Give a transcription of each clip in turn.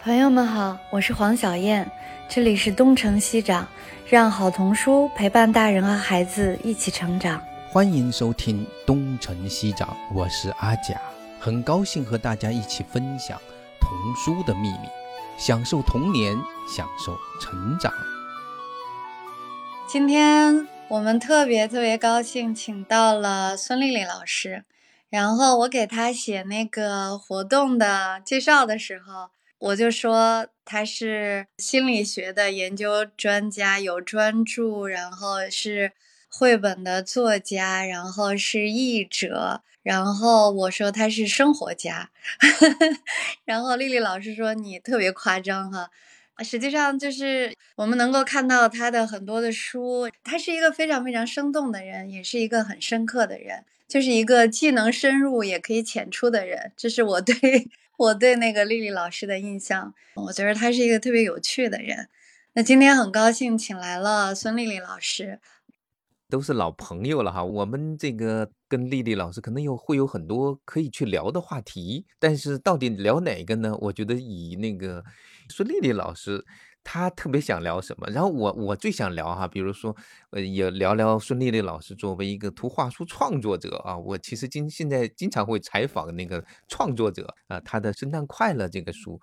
朋友们好，我是黄小燕，这里是东城西长，让好童书陪伴大人和孩子一起成长。欢迎收听东城西长，我是阿甲，很高兴和大家一起分享童书的秘密，享受童年，享受成长。今天我们特别特别高兴，请到了孙丽丽老师，然后我给她写那个活动的介绍的时候。我就说他是心理学的研究专家，有专著，然后是绘本的作家，然后是译者，然后我说他是生活家，然后丽丽老师说你特别夸张哈，实际上就是我们能够看到他的很多的书，他是一个非常非常生动的人，也是一个很深刻的人，就是一个既能深入也可以浅出的人，这是我对。我对那个丽丽老师的印象，我觉得她是一个特别有趣的人。那今天很高兴请来了孙丽丽老师，都是老朋友了哈。我们这个跟丽丽老师可能有会有很多可以去聊的话题，但是到底聊哪个呢？我觉得以那个孙丽丽老师。他特别想聊什么，然后我我最想聊哈，比如说，呃，也聊聊孙丽丽老师作为一个图画书创作者啊，我其实经现在经常会采访那个创作者啊，他的《圣诞快乐》这个书。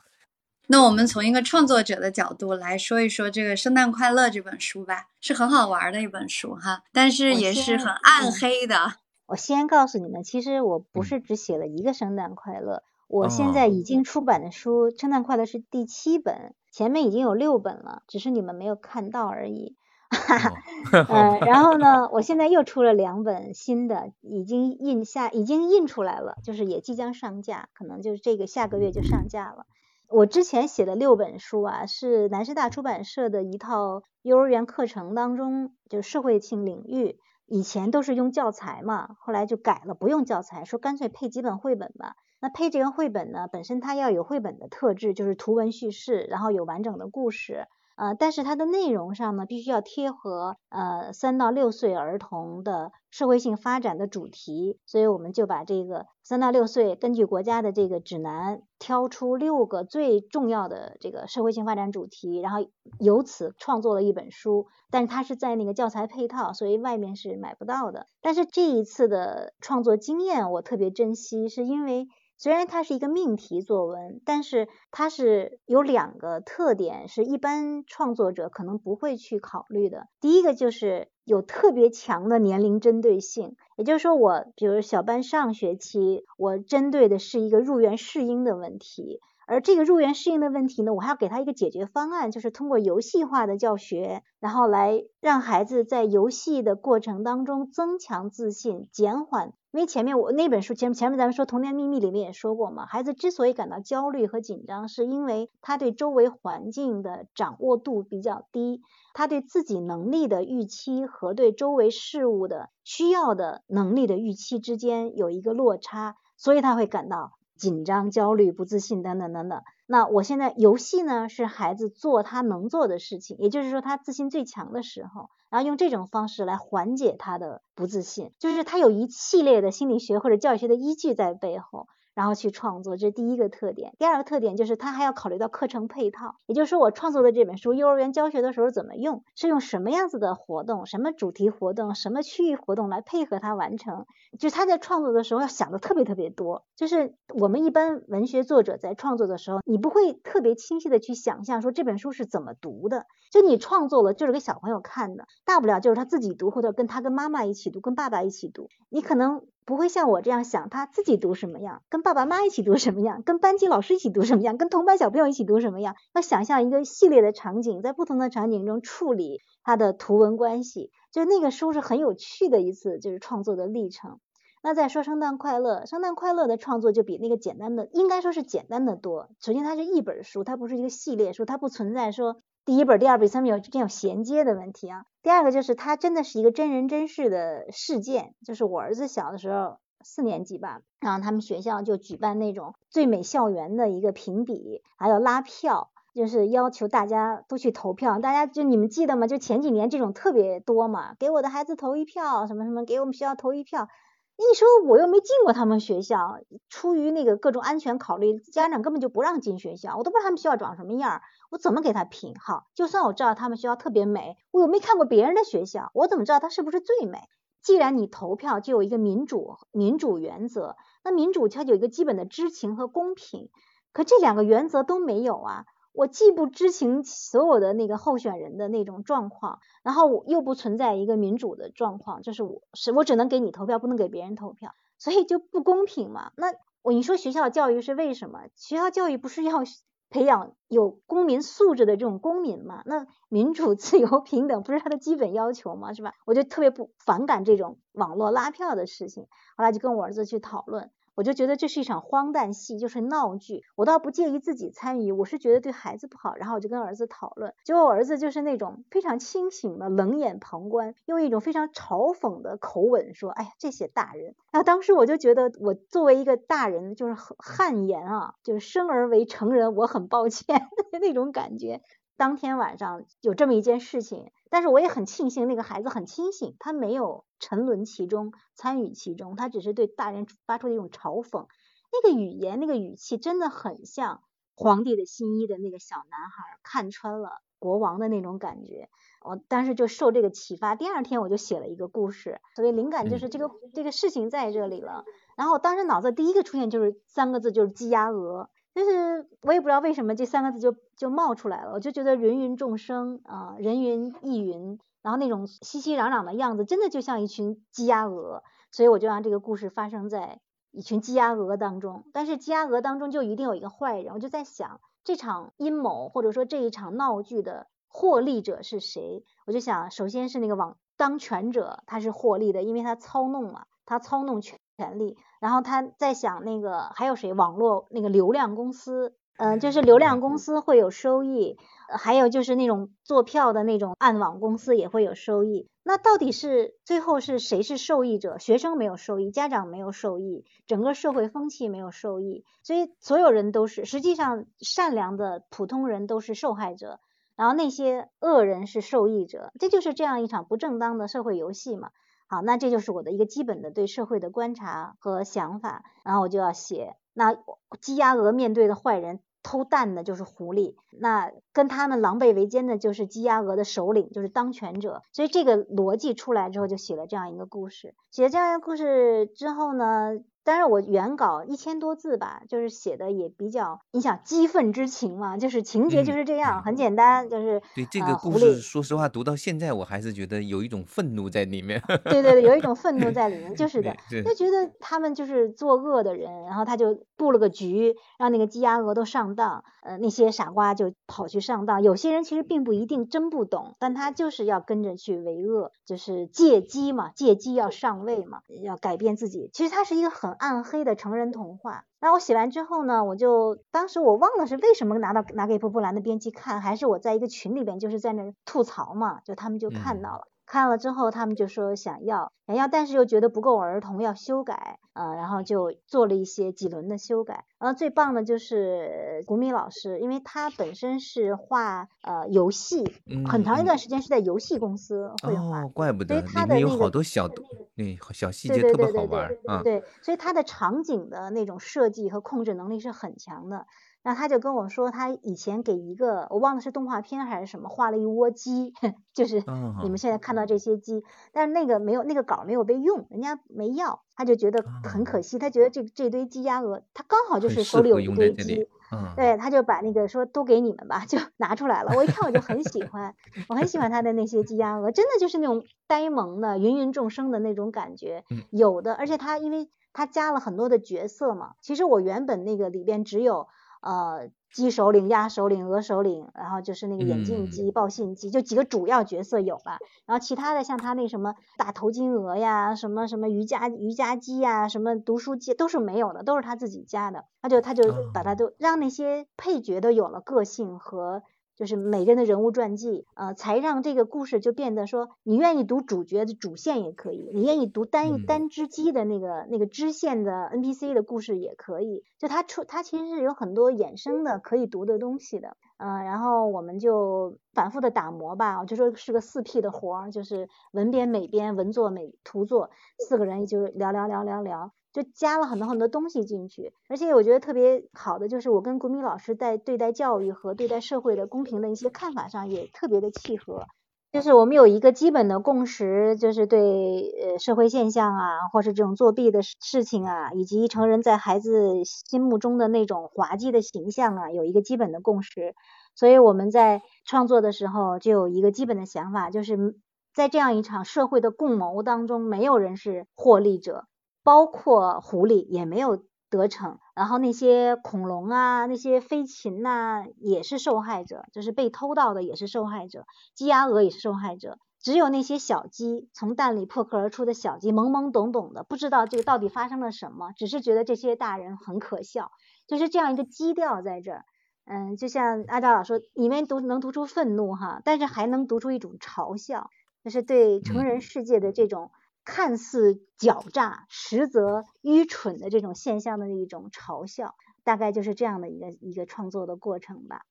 那我们从一个创作者的角度来说一说这个《圣诞快乐》这本书吧，是很好玩的一本书哈，但是也是很暗黑的。我先告诉你们，其实我不是只写了一个《圣诞快乐》，我现在已经出版的书《圣诞快乐》是第七本。前面已经有六本了，只是你们没有看到而已。哈 嗯，然后呢，我现在又出了两本新的，已经印下，已经印出来了，就是也即将上架，可能就是这个下个月就上架了。我之前写的六本书啊，是南师大出版社的一套幼儿园课程当中，就是社会性领域，以前都是用教材嘛，后来就改了，不用教材，说干脆配几本绘本吧。那配这个绘本呢，本身它要有绘本的特质，就是图文叙事，然后有完整的故事，呃，但是它的内容上呢，必须要贴合呃三到六岁儿童的社会性发展的主题，所以我们就把这个三到六岁根据国家的这个指南挑出六个最重要的这个社会性发展主题，然后由此创作了一本书，但是它是在那个教材配套，所以外面是买不到的。但是这一次的创作经验我特别珍惜，是因为。虽然它是一个命题作文，但是它是有两个特点，是一般创作者可能不会去考虑的。第一个就是有特别强的年龄针对性，也就是说，我比如小班上学期，我针对的是一个入园适应的问题。而这个入园适应的问题呢，我还要给他一个解决方案，就是通过游戏化的教学，然后来让孩子在游戏的过程当中增强自信，减缓。因为前面我那本书前前面咱们说童年秘密里面也说过嘛，孩子之所以感到焦虑和紧张，是因为他对周围环境的掌握度比较低，他对自己能力的预期和对周围事物的需要的能力的预期之间有一个落差，所以他会感到。紧张、焦虑、不自信等等等等。那我现在游戏呢，是孩子做他能做的事情，也就是说他自信最强的时候，然后用这种方式来缓解他的不自信，就是他有一系列的心理学或者教育学的依据在背后。然后去创作，这是第一个特点。第二个特点就是他还要考虑到课程配套，也就是说我创作的这本书，幼儿园教学的时候怎么用，是用什么样子的活动，什么主题活动，什么区域活动来配合他完成。就他在创作的时候要想的特别特别多。就是我们一般文学作者在创作的时候，你不会特别清晰的去想象说这本书是怎么读的。就你创作了就是给小朋友看的，大不了就是他自己读，或者跟他跟妈妈一起读，跟爸爸一起读。你可能。不会像我这样想，他自己读什么样，跟爸爸妈妈一起读什么样，跟班级老师一起读什么样，跟同班小朋友一起读什么样，要想象一个系列的场景，在不同的场景中处理它的图文关系，就那个书是很有趣的一次就是创作的历程。那再说圣诞快乐，圣诞快乐的创作就比那个简单的，应该说是简单的多。首先它是一本书，它不是一个系列书，它不存在说。第一本、第二本、第三本有这样衔接的问题啊。第二个就是它真的是一个真人真事的事件，就是我儿子小的时候四年级吧，然后他们学校就举办那种最美校园的一个评比，还有拉票，就是要求大家都去投票。大家就你们记得吗？就前几年这种特别多嘛，给我的孩子投一票，什么什么，给我们学校投一票。你说我又没进过他们学校，出于那个各种安全考虑，家长根本就不让进学校，我都不知道他们学校长什么样，我怎么给他评？好，就算我知道他们学校特别美，我又没看过别人的学校，我怎么知道他是不是最美？既然你投票就有一个民主民主原则，那民主它有一个基本的知情和公平，可这两个原则都没有啊。我既不知情所有的那个候选人的那种状况，然后又不存在一个民主的状况，就是我是我只能给你投票，不能给别人投票，所以就不公平嘛。那我你说学校教育是为什么？学校教育不是要培养有公民素质的这种公民嘛？那民主、自由、平等不是他的基本要求吗？是吧？我就特别不反感这种网络拉票的事情。后来就跟我儿子去讨论。我就觉得这是一场荒诞戏，就是闹剧。我倒不介意自己参与，我是觉得对孩子不好。然后我就跟儿子讨论，结果我儿子就是那种非常清醒的冷眼旁观，用一种非常嘲讽的口吻说：“哎呀，这些大人。”然后当时我就觉得，我作为一个大人，就是汗颜啊，就是生而为成人，我很抱歉 那种感觉。当天晚上有这么一件事情，但是我也很庆幸那个孩子很清醒，他没有沉沦其中，参与其中，他只是对大人发出的一种嘲讽。那个语言，那个语气，真的很像皇帝的新衣的那个小男孩看穿了国王的那种感觉。我当时就受这个启发，第二天我就写了一个故事。所谓灵感就是这个这个事情在这里了。然后我当时脑子第一个出现就是三个字，就是鸡鸭鹅。就是我也不知道为什么这三个字就就冒出来了，我就觉得芸芸众生啊，人云亦云，然后那种熙熙攘攘的样子，真的就像一群鸡鸭鹅，所以我就让这个故事发生在一群鸡鸭鹅当中。但是鸡鸭鹅当中就一定有一个坏人，我就在想这场阴谋或者说这一场闹剧的获利者是谁？我就想，首先是那个网当权者，他是获利的，因为他操弄嘛，他操弄权。权利，然后他在想那个还有谁？网络那个流量公司，嗯，就是流量公司会有收益，还有就是那种做票的那种暗网公司也会有收益。那到底是最后是谁是受益者？学生没有受益，家长没有受益，整个社会风气没有受益，所以所有人都是实际上善良的普通人都是受害者，然后那些恶人是受益者，这就是这样一场不正当的社会游戏嘛。好，那这就是我的一个基本的对社会的观察和想法，然后我就要写，那鸡鸭鹅面对的坏人，偷蛋的就是狐狸，那跟他们狼狈为奸的就是鸡鸭鹅的首领，就是当权者，所以这个逻辑出来之后，就写了这样一个故事。写了这样一个故事之后呢？但是我原稿一千多字吧，就是写的也比较，你想激愤之情嘛，就是情节就是这样，很简单，就是对这个故事，说实话，读到现在我还是觉得有一种愤怒在里面。对对对，有一种愤怒在里面，就是的，就觉得他们就是作恶的人，然后他就布了个局，让那个鸡鸭鹅都上当，呃，那些傻瓜就跑去上当。有些人其实并不一定真不懂，但他就是要跟着去为恶，就是借机嘛，借机要上位嘛，要改变自己。其实他是一个很。暗黑的成人童话。那我写完之后呢，我就当时我忘了是为什么拿到拿给波波兰的编辑看，还是我在一个群里边就是在那吐槽嘛，就他们就看到了。看了之后，他们就说想要想要，但是又觉得不够儿童，要修改，呃，然后就做了一些几轮的修改。然后最棒的就是古米老师，因为他本身是画呃游戏，很长一段时间是在游戏公司绘画，哦，怪不得，有好多小那小细节特别好玩啊。对，所以他的场景的那种设计和控制能力是很强的。然后他就跟我说，他以前给一个我忘了是动画片还是什么画了一窝鸡，就是你们现在看到这些鸡，但是那个没有那个稿没有被用，人家没要，他就觉得很可惜，他觉得这这堆鸡鸭鹅，他刚好就是手里有一堆鸡，对，他就把那个说都给你们吧，就 拿出来了。我一看我就很喜欢，我很喜欢他的那些鸡鸭鹅，真的就是那种呆萌的芸芸众生的那种感觉，有的，而且他因为他加了很多的角色嘛，其实我原本那个里边只有。呃，鸡首领、鸭首领、鹅首领，然后就是那个眼镜鸡、报信鸡，就几个主要角色有了。然后其他的像他那什么大头金鹅呀，什么什么瑜伽瑜伽鸡呀，什么读书鸡都是没有的，都是他自己加的。他就他就把他都让那些配角都有了个性和就是每个人的人物传记，呃，才让这个故事就变得说，你愿意读主角的主线也可以，你愿意读单单只鸡的那个那个支线的 NPC 的故事也可以，就它出它其实是有很多衍生的可以读的东西的，嗯，然后我们就反复的打磨吧，我就说是个四 P 的活儿，就是文编美编文作美图作，四个人就是聊聊聊聊聊。就加了很多很多东西进去，而且我觉得特别好的就是我跟国民老师在对待教育和对待社会的公平的一些看法上也特别的契合。就是我们有一个基本的共识，就是对呃社会现象啊，或是这种作弊的事情啊，以及成人在孩子心目中的那种滑稽的形象啊，有一个基本的共识。所以我们在创作的时候就有一个基本的想法，就是在这样一场社会的共谋当中，没有人是获利者。包括狐狸也没有得逞，然后那些恐龙啊，那些飞禽呐，也是受害者，就是被偷到的也是受害者，鸡鸭鹅也是受害者，只有那些小鸡从蛋里破壳而出的小鸡，懵懵懂懂的，不知道这个到底发生了什么，只是觉得这些大人很可笑，就是这样一个基调在这儿。嗯，就像阿扎老说，里面读能读出愤怒哈，但是还能读出一种嘲笑，就是对成人世界的这种。看似狡诈，实则愚蠢的这种现象的一种嘲笑，大概就是这样的一个一个创作的过程吧。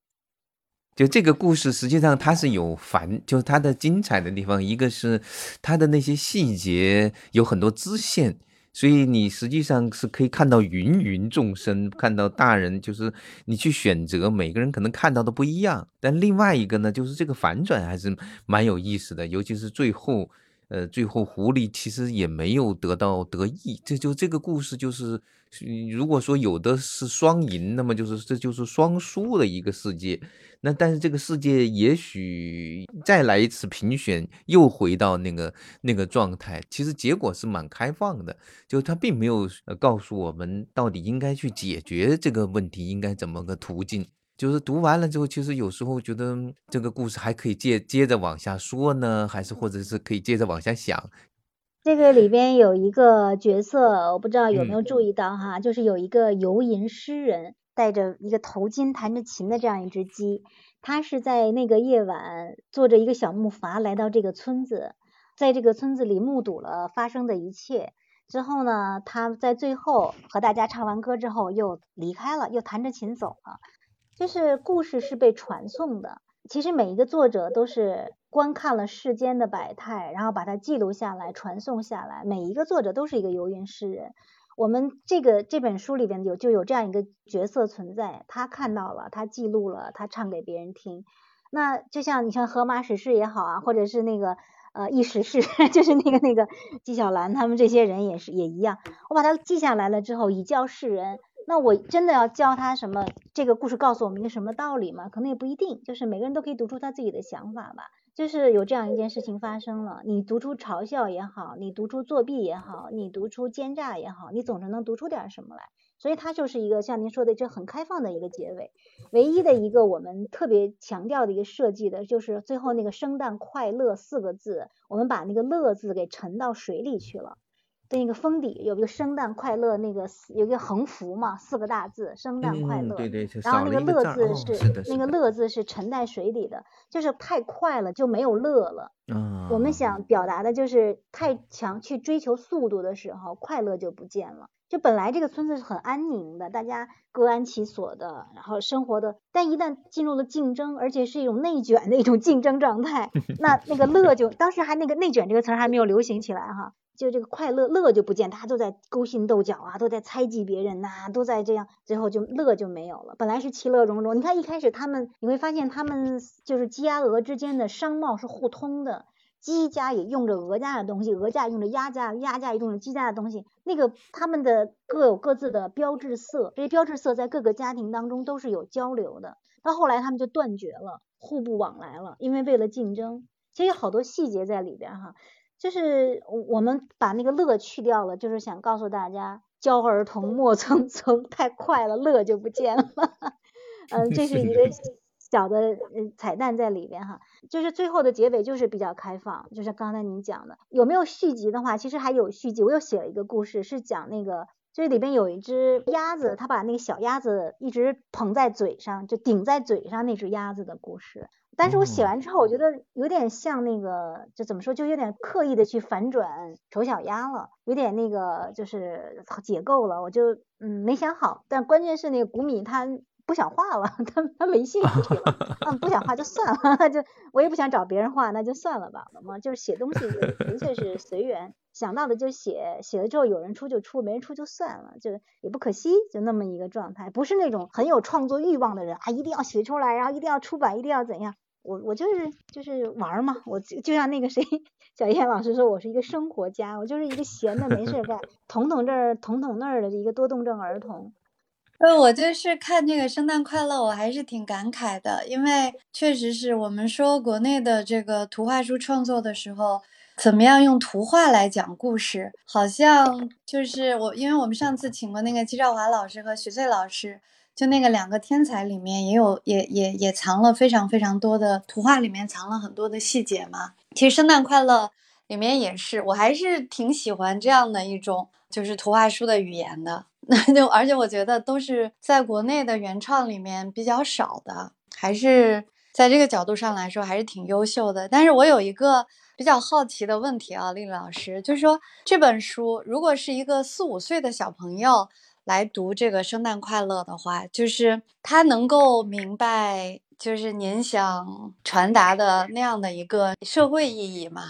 就这个故事，实际上它是有繁，就是它的精彩的地方，一个是它的那些细节有很多支线，所以你实际上是可以看到芸芸众生，看到大人，就是你去选择，每个人可能看到的不一样。但另外一个呢，就是这个反转还是蛮有意思的，尤其是最后。呃，最后狐狸其实也没有得到得意，这就这个故事就是，如果说有的是双赢，那么就是这就是双输的一个世界。那但是这个世界也许再来一次评选，又回到那个那个状态，其实结果是蛮开放的，就他并没有告诉我们到底应该去解决这个问题应该怎么个途径。就是读完了之后，其实有时候觉得这个故事还可以接接着往下说呢，还是或者是可以接着往下想。这个里边有一个角色，我不知道有没有注意到哈，就是有一个游吟诗人，戴着一个头巾，弹着琴的这样一只鸡。他是在那个夜晚坐着一个小木筏来到这个村子，在这个村子里目睹了发生的一切。之后呢，他在最后和大家唱完歌之后又离开了，又弹着琴走了。就是故事是被传颂的，其实每一个作者都是观看了世间的百态，然后把它记录下来、传颂下来。每一个作者都是一个游吟诗人。我们这个这本书里边有就有这样一个角色存在，他看到了，他记录了，他唱给别人听。那就像你像荷马史诗也好啊，或者是那个呃异史诗，就是那个那个纪晓岚他们这些人也是也一样，我把它记下来了之后，以教世人。那我真的要教他什么？这个故事告诉我们一个什么道理吗？可能也不一定，就是每个人都可以读出他自己的想法吧。就是有这样一件事情发生了，你读出嘲笑也好，你读出作弊也好，你读出奸诈也好，你总是能读出点什么来。所以它就是一个像您说的，这很开放的一个结尾。唯一的一个我们特别强调的一个设计的，就是最后那个“生旦快乐”四个字，我们把那个“乐”字给沉到水里去了。那个封底有一个生旦快乐，那个有一个横幅嘛，四个大字生旦快乐。对对，然后那个乐字是那个乐字是沉在水里的，就是太快了就没有乐了。嗯。我们想表达的就是太强去追求速度的时候，快乐就不见了。就本来这个村子是很安宁的，大家各安其所的，然后生活的，但一旦进入了竞争，而且是一种内卷的一种竞争状态，那那个乐就当时还那个内卷这个词儿还没有流行起来哈。就这个快乐乐就不见，大家都在勾心斗角啊，都在猜忌别人呐，都在这样，最后就乐就没有了。本来是其乐融融，你看一开始他们，你会发现他们就是鸡鸭鹅之间的商贸是互通的，鸡家也用着鹅家的东西，鹅家用着鸭家，鸭家也用着鸡家的东西。那个他们的各有各自的标志色，这些标志色在各个家庭当中都是有交流的。到后来他们就断绝了，互不往来了，因为为了竞争。其实有好多细节在里边哈。就是我们把那个乐去掉了，就是想告诉大家，教儿童 莫蹭蹭，太快了，乐就不见了。嗯，这是一个小的彩蛋在里边哈。就是最后的结尾就是比较开放，就是刚才您讲的，有没有续集的话，其实还有续集。我又写了一个故事，是讲那个这里边有一只鸭子，它把那个小鸭子一直捧在嘴上，就顶在嘴上那只鸭子的故事。但是我写完之后，我觉得有点像那个，就怎么说，就有点刻意的去反转丑小鸭了，有点那个就是解构了。我就嗯没想好，但关键是那个谷米他不想画了，他他没兴趣了，嗯不想画就算了，就我也不想找别人画，那就算了吧。嘛就是写东西纯粹是随缘。想到的就写，写了之后有人出就出，没人出就算了，就也不可惜，就那么一个状态。不是那种很有创作欲望的人啊，一定要写出来，然后一定要出版，一定要怎样？我我就是就是玩嘛，我就就像那个谁 小燕老师说，我是一个生活家，我就是一个闲的没事干，捅捅这儿捅捅那儿的一个多动症儿童。呃，我就是看这个圣诞快乐，我还是挺感慨的，因为确实是我们说国内的这个图画书创作的时候。怎么样用图画来讲故事？好像就是我，因为我们上次请过那个季兆华老师和徐翠老师，就那个两个天才里面也有，也也也藏了非常非常多的图画，里面藏了很多的细节嘛。其实圣诞快乐里面也是，我还是挺喜欢这样的一种，就是图画书的语言的。那就而且我觉得都是在国内的原创里面比较少的，还是在这个角度上来说还是挺优秀的。但是我有一个。比较好奇的问题啊，丽丽老师，就是说这本书如果是一个四五岁的小朋友来读这个《圣诞快乐》的话，就是他能够明白，就是您想传达的那样的一个社会意义吗？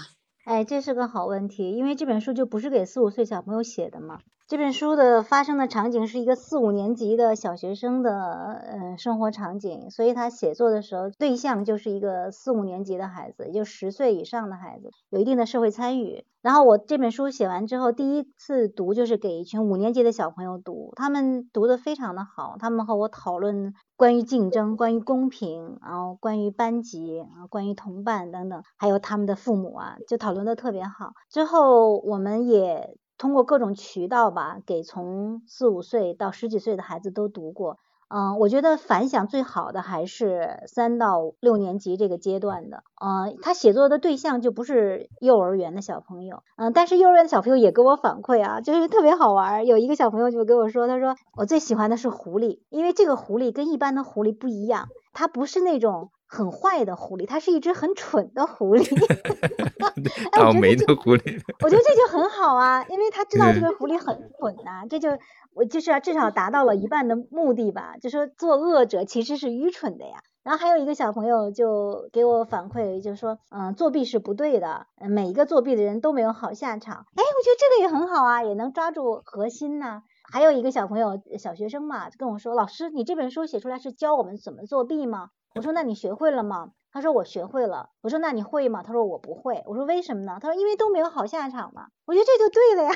哎，这是个好问题，因为这本书就不是给四五岁小朋友写的嘛。这本书的发生的场景是一个四五年级的小学生的呃生活场景，所以他写作的时候对象就是一个四五年级的孩子，也就十岁以上的孩子，有一定的社会参与。然后我这本书写完之后，第一次读就是给一群五年级的小朋友读，他们读的非常的好，他们和我讨论关于竞争、关于公平，然后关于班级啊、关于同伴等等，还有他们的父母啊，就讨论的特别好。之后我们也。通过各种渠道吧，给从四五岁到十几岁的孩子都读过。嗯，我觉得反响最好的还是三到六年级这个阶段的。嗯，他写作的对象就不是幼儿园的小朋友。嗯，但是幼儿园的小朋友也给我反馈啊，就是特别好玩。有一个小朋友就跟我说，他说我最喜欢的是狐狸，因为这个狐狸跟一般的狐狸不一样，它不是那种。很坏的狐狸，它是一只很蠢的狐狸，倒霉的狐狸。我觉得这就很好啊，因为他知道这个狐狸很蠢呐，这就我就是啊至少达到了一半的目的吧，就说做恶者其实是愚蠢的呀。然后还有一个小朋友就给我反馈，就说嗯，作弊是不对的，每一个作弊的人都没有好下场。哎，我觉得这个也很好啊，也能抓住核心呐。还有一个小朋友，小学生嘛，就跟我说，老师，你这本书写出来是教我们怎么作弊吗？我说那你学会了吗？他说我学会了。我说那你会吗？他说我不会。我说为什么呢？他说因为都没有好下场嘛。我觉得这就对了呀，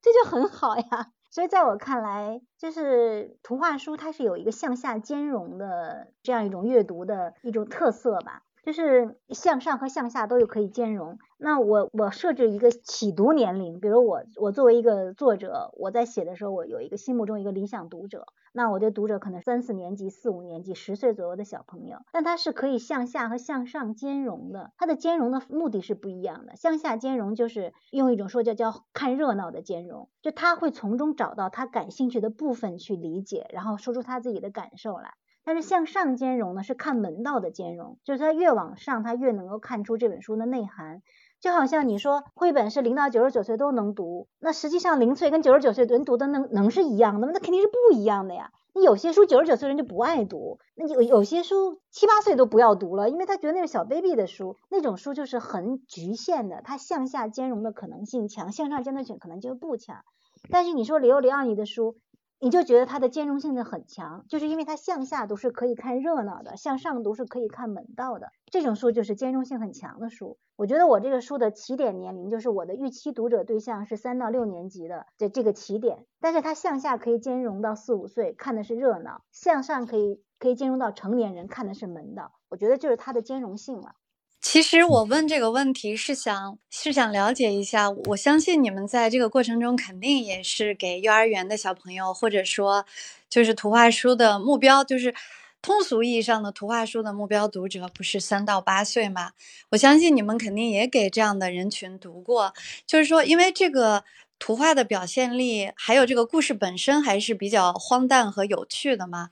这就很好呀。所以在我看来，就是图画书它是有一个向下兼容的这样一种阅读的一种特色吧。就是向上和向下都有可以兼容。那我我设置一个启读年龄，比如我我作为一个作者，我在写的时候，我有一个心目中一个理想读者。那我的读者可能三四年级、四五年级、十岁左右的小朋友，但他是可以向下和向上兼容的。它的兼容的目的是不一样的。向下兼容就是用一种说叫叫看热闹的兼容，就他会从中找到他感兴趣的部分去理解，然后说出他自己的感受来。但是向上兼容呢，是看门道的兼容，就是他越往上，他越能够看出这本书的内涵。就好像你说绘本是零到九十九岁都能读，那实际上零岁跟九十九岁人读的能能是一样的吗？那肯定是不一样的呀。你有些书九十九岁人就不爱读，那有有些书七八岁都不要读了，因为他觉得那是小 baby 的书，那种书就是很局限的，它向下兼容的可能性强，向上兼容性可能就不强。但是你说里欧里奥尼的书。你就觉得它的兼容性呢很强，就是因为它向下读是可以看热闹的，向上读是可以看门道的。这种书就是兼容性很强的书。我觉得我这个书的起点年龄就是我的预期读者对象是三到六年级的这这个起点，但是它向下可以兼容到四五岁看的是热闹，向上可以可以兼容到成年人看的是门道。我觉得就是它的兼容性了。其实我问这个问题是想是想了解一下，我相信你们在这个过程中肯定也是给幼儿园的小朋友，或者说就是图画书的目标，就是通俗意义上的图画书的目标读者不是三到八岁嘛？我相信你们肯定也给这样的人群读过，就是说因为这个图画的表现力，还有这个故事本身还是比较荒诞和有趣的嘛。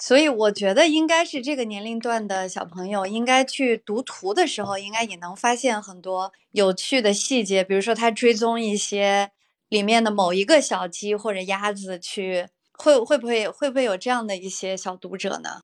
所以我觉得应该是这个年龄段的小朋友应该去读图的时候，应该也能发现很多有趣的细节，比如说他追踪一些里面的某一个小鸡或者鸭子去，会会不会会不会有这样的一些小读者呢？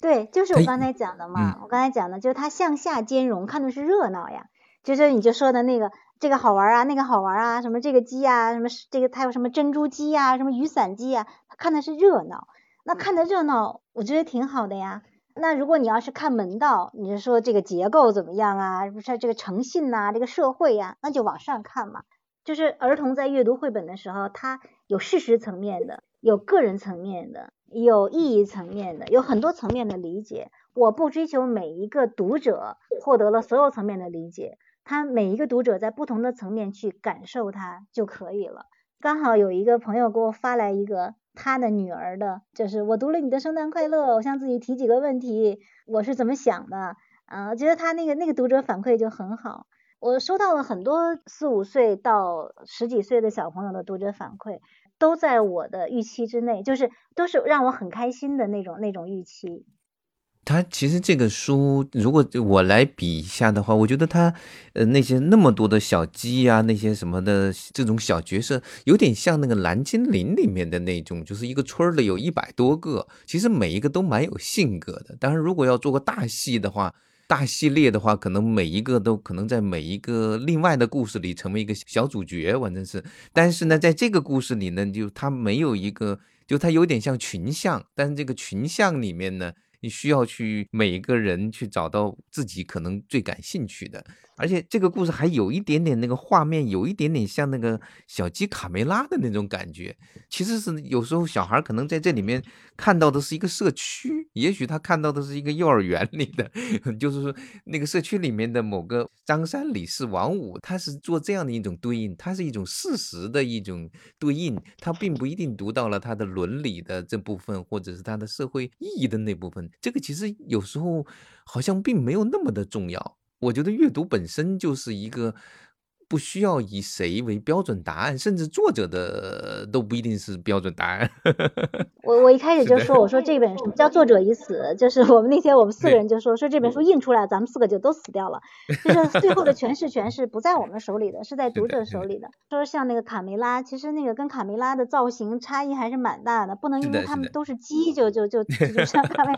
对，就是我刚才讲的嘛，我刚才讲的就是他向下兼容，看的是热闹呀，就是你就说的那个这个好玩啊，那个好玩啊，什么这个鸡啊，什么这个它有什么珍珠鸡呀，什么雨伞鸡啊，他看的是热闹。那看的热闹，我觉得挺好的呀。那如果你要是看门道，你是说这个结构怎么样啊？不是这个诚信呐，这个社会呀，那就往上看嘛。就是儿童在阅读绘本的时候，他有事实层面的，有个人层面的，有意义层面的，有很多层面的理解。我不追求每一个读者获得了所有层面的理解，他每一个读者在不同的层面去感受它就可以了。刚好有一个朋友给我发来一个。他的女儿的，就是我读了你的圣诞快乐，我向自己提几个问题，我是怎么想的？啊，觉得他那个那个读者反馈就很好。我收到了很多四五岁到十几岁的小朋友的读者反馈，都在我的预期之内，就是都是让我很开心的那种那种预期。他其实这个书，如果我来比一下的话，我觉得他，呃，那些那么多的小鸡呀，那些什么的这种小角色，有点像那个蓝精灵里面的那种，就是一个村儿里有一百多个，其实每一个都蛮有性格的。当然，如果要做个大戏的话，大系列的话，可能每一个都可能在每一个另外的故事里成为一个小主角，反正是。但是呢，在这个故事里呢，就他没有一个，就他有点像群像，但是这个群像里面呢。你需要去每一个人去找到自己可能最感兴趣的。而且这个故事还有一点点那个画面，有一点点像那个小鸡卡梅拉的那种感觉。其实是有时候小孩可能在这里面看到的是一个社区，也许他看到的是一个幼儿园里的，就是说那个社区里面的某个张三李四王五，他是做这样的一种对应，它是一种事实的一种对应，他并不一定读到了他的伦理的这部分，或者是他的社会意义的那部分。这个其实有时候好像并没有那么的重要。我觉得阅读本身就是一个不需要以谁为标准答案，甚至作者的都不一定是标准答案。我我一开始就说，我说这本书叫作者已死？就是我们那天我们四个人就说，说这本书印出来，咱们四个就都死掉了。就是最后的诠释权是不在我们手里的，是在读者手里的。说像那个卡梅拉，其实那个跟卡梅拉的造型差异还是蛮大的，不能因为他们都是鸡就就就就 像他们。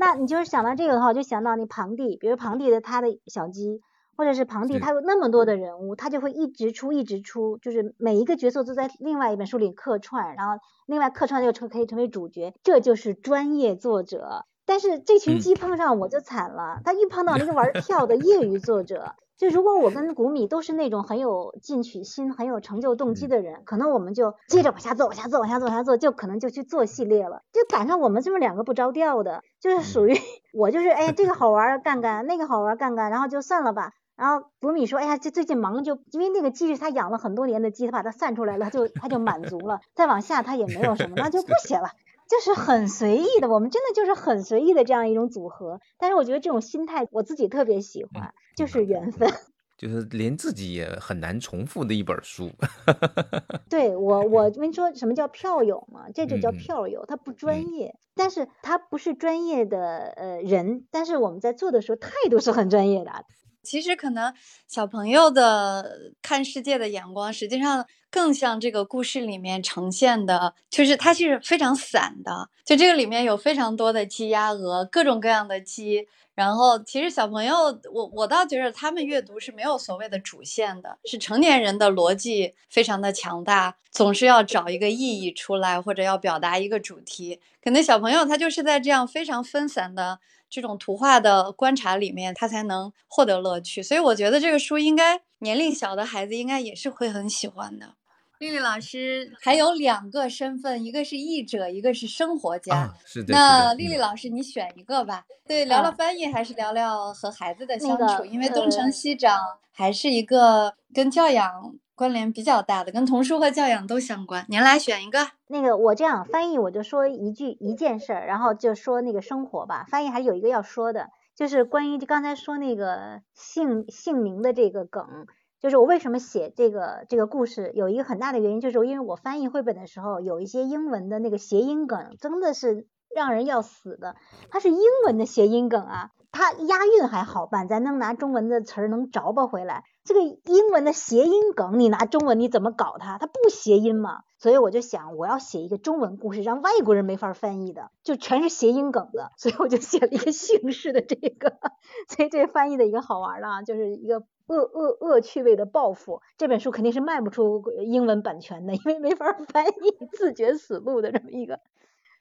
那你就是想到这个的话，我就想到那庞蒂，比如庞蒂的他的小鸡，或者是庞蒂他有那么多的人物，他就会一直出一直出，就是每一个角色都在另外一本书里客串，然后另外客串就成可以成为主角，这就是专业作者。但是这群鸡碰上我就惨了，他一碰到那个玩票的业余作者。就如果我跟谷米都是那种很有进取心、很有成就动机的人，可能我们就接着往下做、往下做、往下做、往下做，就可能就去做系列了。就赶上我们这么两个不着调的，就是属于 我就是哎这个好玩干干，那个好玩干干，然后就算了吧。然后博米说哎呀这最近忙就因为那个鸡是他养了很多年的鸡，他把它散出来了，就他就满足了。再往下他也没有什么，那就不写了。就是很随意的，我们真的就是很随意的这样一种组合。但是我觉得这种心态我自己特别喜欢，就是缘分，就是连自己也很难重复的一本书。对我，我跟你说什么叫票友嘛？这就叫票友，他不专业，但是他不是专业的呃人，但是我们在做的时候态度是很专业的。其实可能小朋友的看世界的眼光，实际上更像这个故事里面呈现的，就是它是非常散的。就这个里面有非常多的鸡、鸭、鹅，各种各样的鸡。然后其实小朋友，我我倒觉得他们阅读是没有所谓的主线的，是成年人的逻辑非常的强大，总是要找一个意义出来，或者要表达一个主题。可能小朋友他就是在这样非常分散的。这种图画的观察里面，他才能获得乐趣。所以我觉得这个书应该年龄小的孩子应该也是会很喜欢的。丽丽老师还有两个身份，一个是译者，一个是生活家。是的。那丽丽老师，你选一个吧。对，聊聊翻译，还是聊聊和孩子的相处？因为东成西长还是一个跟教养。关联比较大的，跟童书和教养都相关。您来选一个。那个我这样翻译，我就说一句一件事儿，然后就说那个生活吧。翻译还有一个要说的，就是关于刚才说那个姓姓名的这个梗，就是我为什么写这个这个故事，有一个很大的原因，就是因为我翻译绘本的时候，有一些英文的那个谐音梗，真的是让人要死的。它是英文的谐音梗啊，它押韵还好办，咱能拿中文的词儿能着吧回来。这个英文的谐音梗，你拿中文你怎么搞它？它不谐音嘛。所以我就想，我要写一个中文故事，让外国人没法翻译的，就全是谐音梗的。所以我就写了一个姓氏的这个，所以这翻译的一个好玩的啊，就是一个。恶恶恶趣味的报复，这本书肯定是卖不出英文版权的，因为没法翻译，自绝死路的这么一个。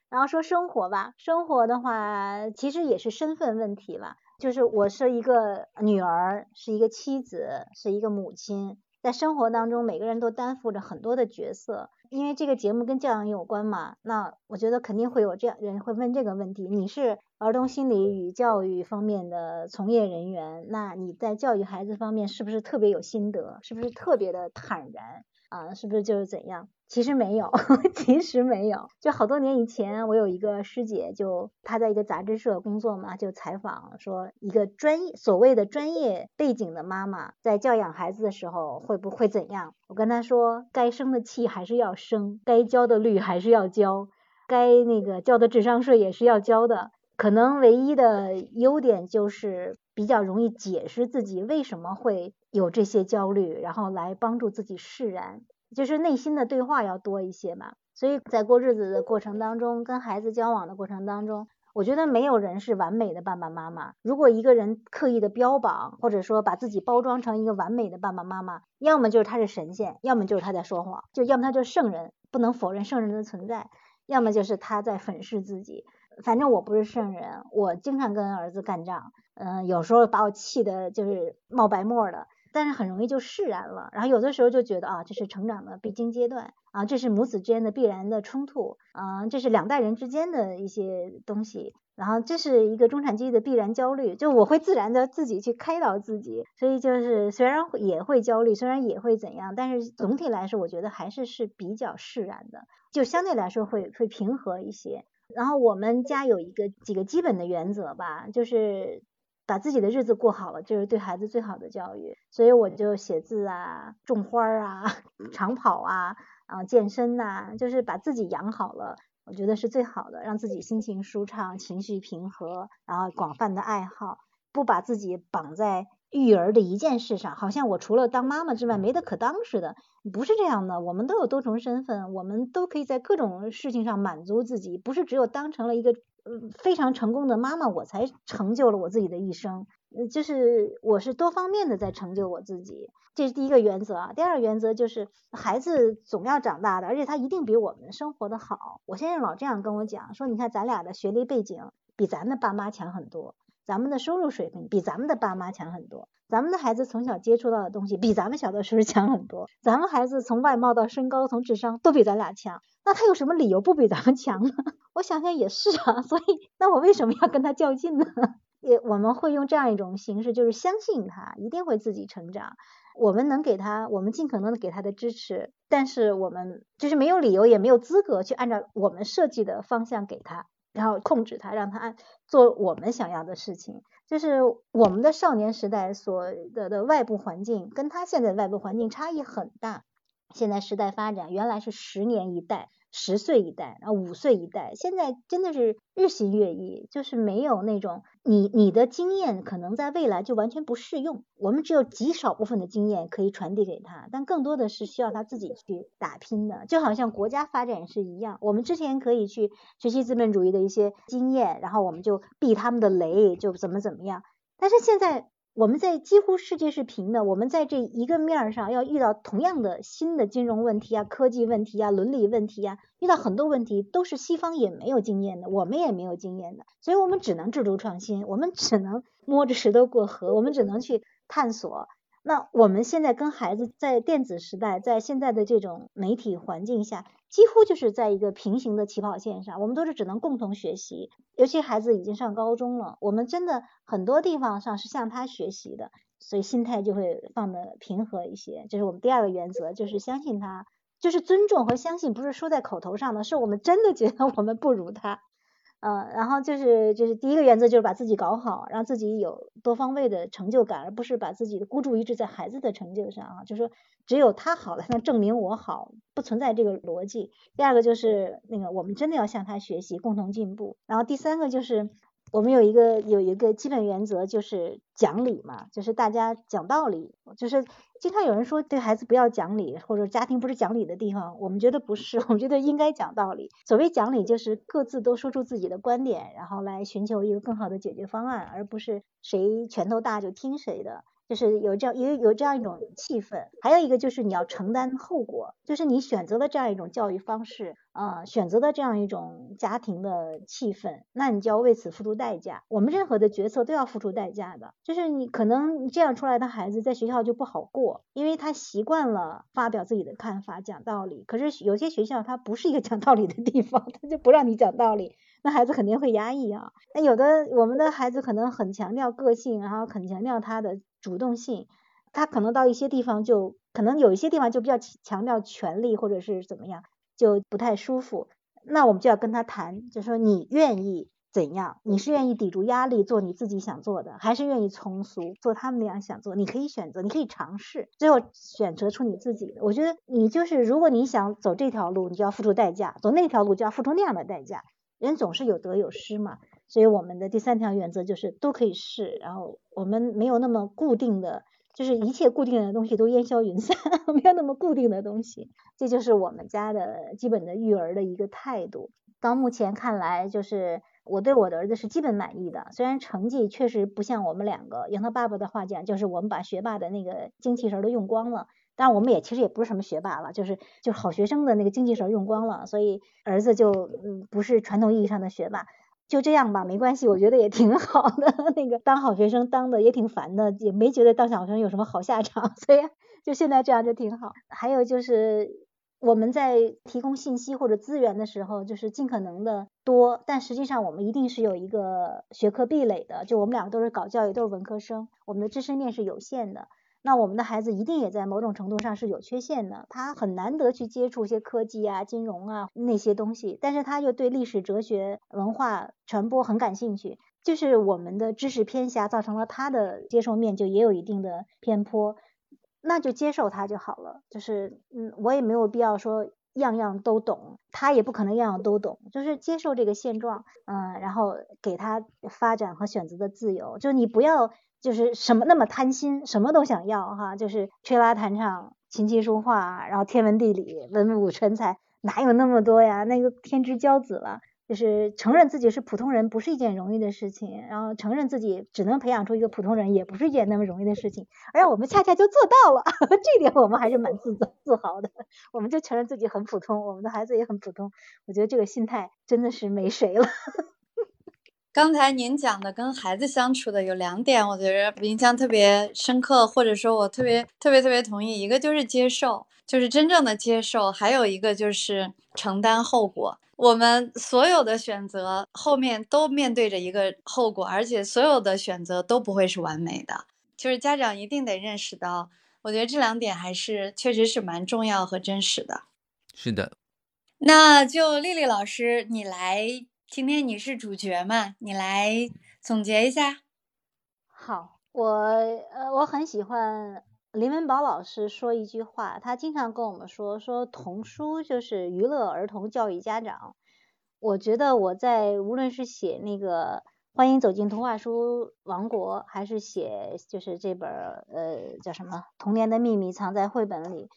然后说生活吧，生活的话其实也是身份问题了，就是我是一个女儿，是一个妻子，是一个母亲，在生活当中每个人都担负着很多的角色。因为这个节目跟教养有关嘛，那我觉得肯定会有这样人会问这个问题：你是儿童心理与教育方面的从业人员，那你在教育孩子方面是不是特别有心得？是不是特别的坦然？啊，是不是就是怎样？其实没有，其实没有。就好多年以前，我有一个师姐，就她在一个杂志社工作嘛，就采访说，一个专业所谓的专业背景的妈妈，在教养孩子的时候会不会怎样？我跟她说，该生的气还是要生，该交的率还是要交，该那个交的智商税也是要交的。可能唯一的优点就是比较容易解释自己为什么会有这些焦虑，然后来帮助自己释然，就是内心的对话要多一些嘛。所以在过日子的过程当中，跟孩子交往的过程当中，我觉得没有人是完美的爸爸妈妈。如果一个人刻意的标榜，或者说把自己包装成一个完美的爸爸妈妈，要么就是他是神仙，要么就是他在说谎，就要么他就是圣人，不能否认圣人的存在，要么就是他在粉饰自己。反正我不是圣人，我经常跟儿子干仗，嗯，有时候把我气的就是冒白沫的，但是很容易就释然了。然后有的时候就觉得啊，这是成长的必经阶段啊，这是母子之间的必然的冲突啊，这是两代人之间的一些东西，然后这是一个中产阶级的必然焦虑，就我会自然的自己去开导自己，所以就是虽然也会焦虑，虽然也会怎样，但是总体来说，我觉得还是是比较释然的，就相对来说会会平和一些。然后我们家有一个几个基本的原则吧，就是把自己的日子过好了，就是对孩子最好的教育。所以我就写字啊，种花啊，长跑啊，啊健身呐，就是把自己养好了，我觉得是最好的，让自己心情舒畅，情绪平和，然后广泛的爱好，不把自己绑在。育儿的一件事上，好像我除了当妈妈之外没得可当似的，不是这样的。我们都有多重身份，我们都可以在各种事情上满足自己，不是只有当成了一个呃非常成功的妈妈，我才成就了我自己的一生。嗯就是我是多方面的在成就我自己，这是第一个原则啊。第二个原则就是孩子总要长大的，而且他一定比我们生活的好。我先生老这样跟我讲说，你看咱俩的学历背景比咱的爸妈强很多。咱们的收入水平比咱们的爸妈强很多，咱们的孩子从小接触到的东西比咱们小的时候强很多，咱们孩子从外貌到身高，从智商都比咱俩强，那他有什么理由不比咱们强呢？我想想也是啊，所以那我为什么要跟他较劲呢？也我们会用这样一种形式，就是相信他一定会自己成长，我们能给他，我们尽可能的给他的支持，但是我们就是没有理由也没有资格去按照我们设计的方向给他。然后控制他，让他做我们想要的事情。就是我们的少年时代所的的外部环境，跟他现在的外部环境差异很大。现在时代发展，原来是十年一代。十岁一代，然后五岁一代，现在真的是日新月异，就是没有那种你你的经验可能在未来就完全不适用，我们只有极少部分的经验可以传递给他，但更多的是需要他自己去打拼的，就好像国家发展是一样，我们之前可以去学习资本主义的一些经验，然后我们就避他们的雷，就怎么怎么样，但是现在。我们在几乎世界是平的，我们在这一个面上要遇到同样的新的金融问题啊、科技问题啊、伦理问题啊，遇到很多问题都是西方也没有经验的，我们也没有经验的，所以我们只能制度创新，我们只能摸着石头过河，我们只能去探索。那我们现在跟孩子在电子时代，在现在的这种媒体环境下，几乎就是在一个平行的起跑线上，我们都是只能共同学习。尤其孩子已经上高中了，我们真的很多地方上是向他学习的，所以心态就会放得平和一些。这是我们第二个原则，就是相信他，就是尊重和相信，不是说在口头上的，是我们真的觉得我们不如他。嗯，然后就是就是第一个原则就是把自己搞好，让自己有多方位的成就感，而不是把自己的孤注一掷在孩子的成就上啊。就是说只有他好了，才能证明我好，不存在这个逻辑。第二个就是那个我们真的要向他学习，共同进步。然后第三个就是。我们有一个有一个基本原则，就是讲理嘛，就是大家讲道理。就是经常有人说对孩子不要讲理，或者家庭不是讲理的地方，我们觉得不是，我们觉得应该讲道理。所谓讲理，就是各自都说出自己的观点，然后来寻求一个更好的解决方案，而不是谁拳头大就听谁的。就是有这样有有这样一种气氛，还有一个就是你要承担后果，就是你选择了这样一种教育方式啊，选择了这样一种家庭的气氛，那你就要为此付出代价。我们任何的决策都要付出代价的，就是你可能这样出来的孩子在学校就不好过，因为他习惯了发表自己的看法、讲道理。可是有些学校它不是一个讲道理的地方，他就不让你讲道理。那孩子肯定会压抑啊。那有的我们的孩子可能很强调个性，然后很强调他的主动性，他可能到一些地方就可能有一些地方就比较强调权力或者是怎么样，就不太舒服。那我们就要跟他谈，就说你愿意怎样？你是愿意抵住压力做你自己想做的，还是愿意从俗做他们那样想做？你可以选择，你可以尝试，最后选择出你自己的。我觉得你就是如果你想走这条路，你就要付出代价；走那条路就要付出那样的代价。人总是有得有失嘛，所以我们的第三条原则就是都可以试，然后我们没有那么固定的，就是一切固定的东西都烟消云散，没有那么固定的东西，这就是我们家的基本的育儿的一个态度。到目前看来，就是我对我的儿子是基本满意的，虽然成绩确实不像我们两个，用他爸爸的话讲，就是我们把学霸的那个精气神都用光了。但我们也其实也不是什么学霸了，就是就好学生的那个精气神用光了，所以儿子就嗯不是传统意义上的学霸，就这样吧，没关系，我觉得也挺好的。那个当好学生当的也挺烦的，也没觉得当小学生有什么好下场，所以就现在这样就挺好。还有就是我们在提供信息或者资源的时候，就是尽可能的多，但实际上我们一定是有一个学科壁垒的，就我们两个都是搞教育，都是文科生，我们的知识面是有限的。那我们的孩子一定也在某种程度上是有缺陷的，他很难得去接触一些科技啊、金融啊那些东西，但是他又对历史、哲学、文化传播很感兴趣，就是我们的知识偏狭造成了他的接受面就也有一定的偏颇，那就接受他就好了，就是嗯，我也没有必要说样样都懂，他也不可能样样都懂，就是接受这个现状，嗯，然后给他发展和选择的自由，就是你不要。就是什么那么贪心，什么都想要哈，就是吹拉弹唱、琴棋书画，然后天文地理、文武全才，哪有那么多呀？那个天之骄子了。就是承认自己是普通人，不是一件容易的事情，然后承认自己只能培养出一个普通人，也不是一件那么容易的事情。而我们恰恰就做到了，这点我们还是蛮自自豪的。我们就承认自己很普通，我们的孩子也很普通。我觉得这个心态真的是没谁了。刚才您讲的跟孩子相处的有两点，我觉得印象特别深刻，或者说我特别特别特别同意。一个就是接受，就是真正的接受；还有一个就是承担后果。我们所有的选择后面都面对着一个后果，而且所有的选择都不会是完美的。就是家长一定得认识到，我觉得这两点还是确实是蛮重要和真实的。是的，那就丽丽老师，你来。今天你是主角嘛？你来总结一下。好，我呃我很喜欢林文宝老师说一句话，他经常跟我们说说童书就是娱乐儿童，教育家长。我觉得我在无论是写那个欢迎走进童话书王国，还是写就是这本呃叫什么童年的秘密藏在绘本里，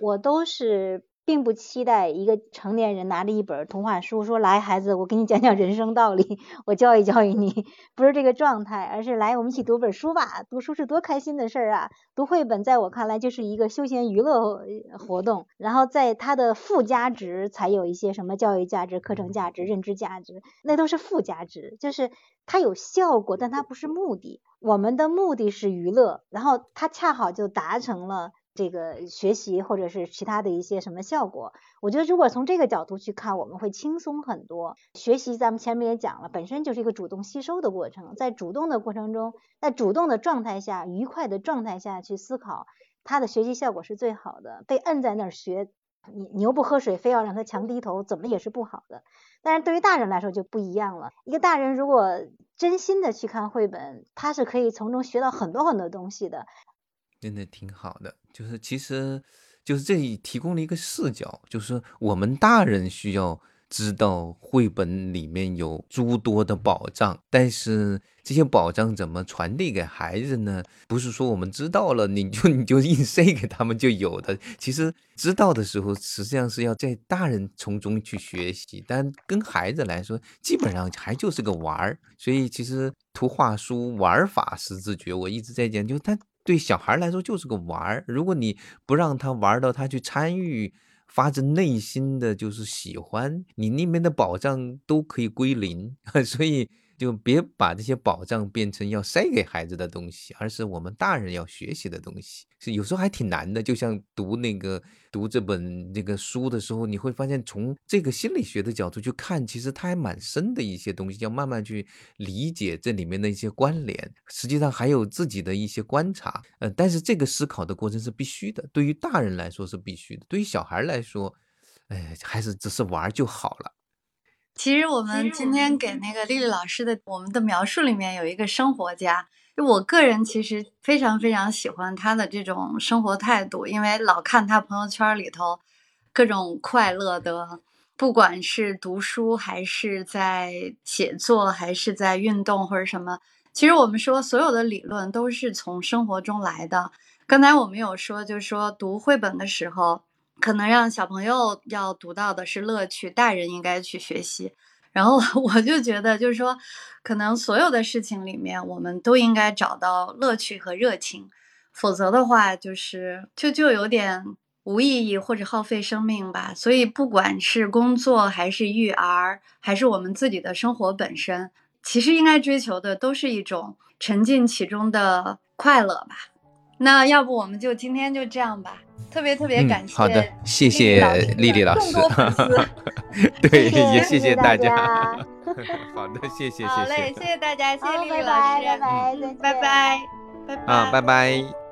我都是。并不期待一个成年人拿着一本童话书说：“来，孩子，我给你讲讲人生道理，我教育教育你。”不是这个状态，而是来，我们一起读本书吧。读书是多开心的事儿啊！读绘本在我看来就是一个休闲娱乐活动，然后在它的附加值才有一些什么教育价值、课程价值、认知价值，那都是附加值，就是它有效果，但它不是目的。我们的目的是娱乐，然后它恰好就达成了。这个学习或者是其他的一些什么效果，我觉得如果从这个角度去看，我们会轻松很多。学习咱们前面也讲了，本身就是一个主动吸收的过程，在主动的过程中，在主动的状态下，愉快的状态下去思考，他的学习效果是最好的。被摁在那儿学，你牛不喝水，非要让他强低头，怎么也是不好的。但是对于大人来说就不一样了。一个大人如果真心的去看绘本，他是可以从中学到很多很多东西的。真的挺好的，就是其实就是这里提供了一个视角，就是我们大人需要。知道绘本里面有诸多的宝藏，但是这些宝藏怎么传递给孩子呢？不是说我们知道了你就你就硬塞 给他们就有的。其实知道的时候，实际上是要在大人从中去学习，但跟孩子来说，基本上还就是个玩儿。所以其实图画书玩法是自觉，我一直在讲，就他对小孩来说就是个玩儿。如果你不让他玩到他去参与。发自内心的就是喜欢你那边的保障都可以归零，所以就别把这些保障变成要塞给孩子的东西，而是我们大人要学习的东西。是有时候还挺难的，就像读那个读这本那个书的时候，你会发现从这个心理学的角度去看，其实它还蛮深的一些东西，要慢慢去理解这里面的一些关联。实际上还有自己的一些观察，呃，但是这个思考的过程是必须的。对于大人来说是必须的，对于小孩来说，哎，还是只是玩就好了。其实我们今天给那个丽丽老师的我们的描述里面有一个生活家。就我个人其实非常非常喜欢他的这种生活态度，因为老看他朋友圈里头各种快乐的，不管是读书还是在写作，还是在运动或者什么。其实我们说所有的理论都是从生活中来的。刚才我们有说，就是说读绘本的时候，可能让小朋友要读到的是乐趣，大人应该去学习。然后 我就觉得，就是说，可能所有的事情里面，我们都应该找到乐趣和热情，否则的话，就是就就有点无意义或者耗费生命吧。所以，不管是工作还是育儿，还是我们自己的生活本身，其实应该追求的都是一种沉浸其中的快乐吧。那要不我们就今天就这样吧。特别特别感谢，好的，谢谢丽丽老师，对，也谢谢大家。好的，谢谢，谢谢。好嘞，谢谢大家，谢谢丽丽老师，拜拜，拜拜，拜拜，啊，拜拜。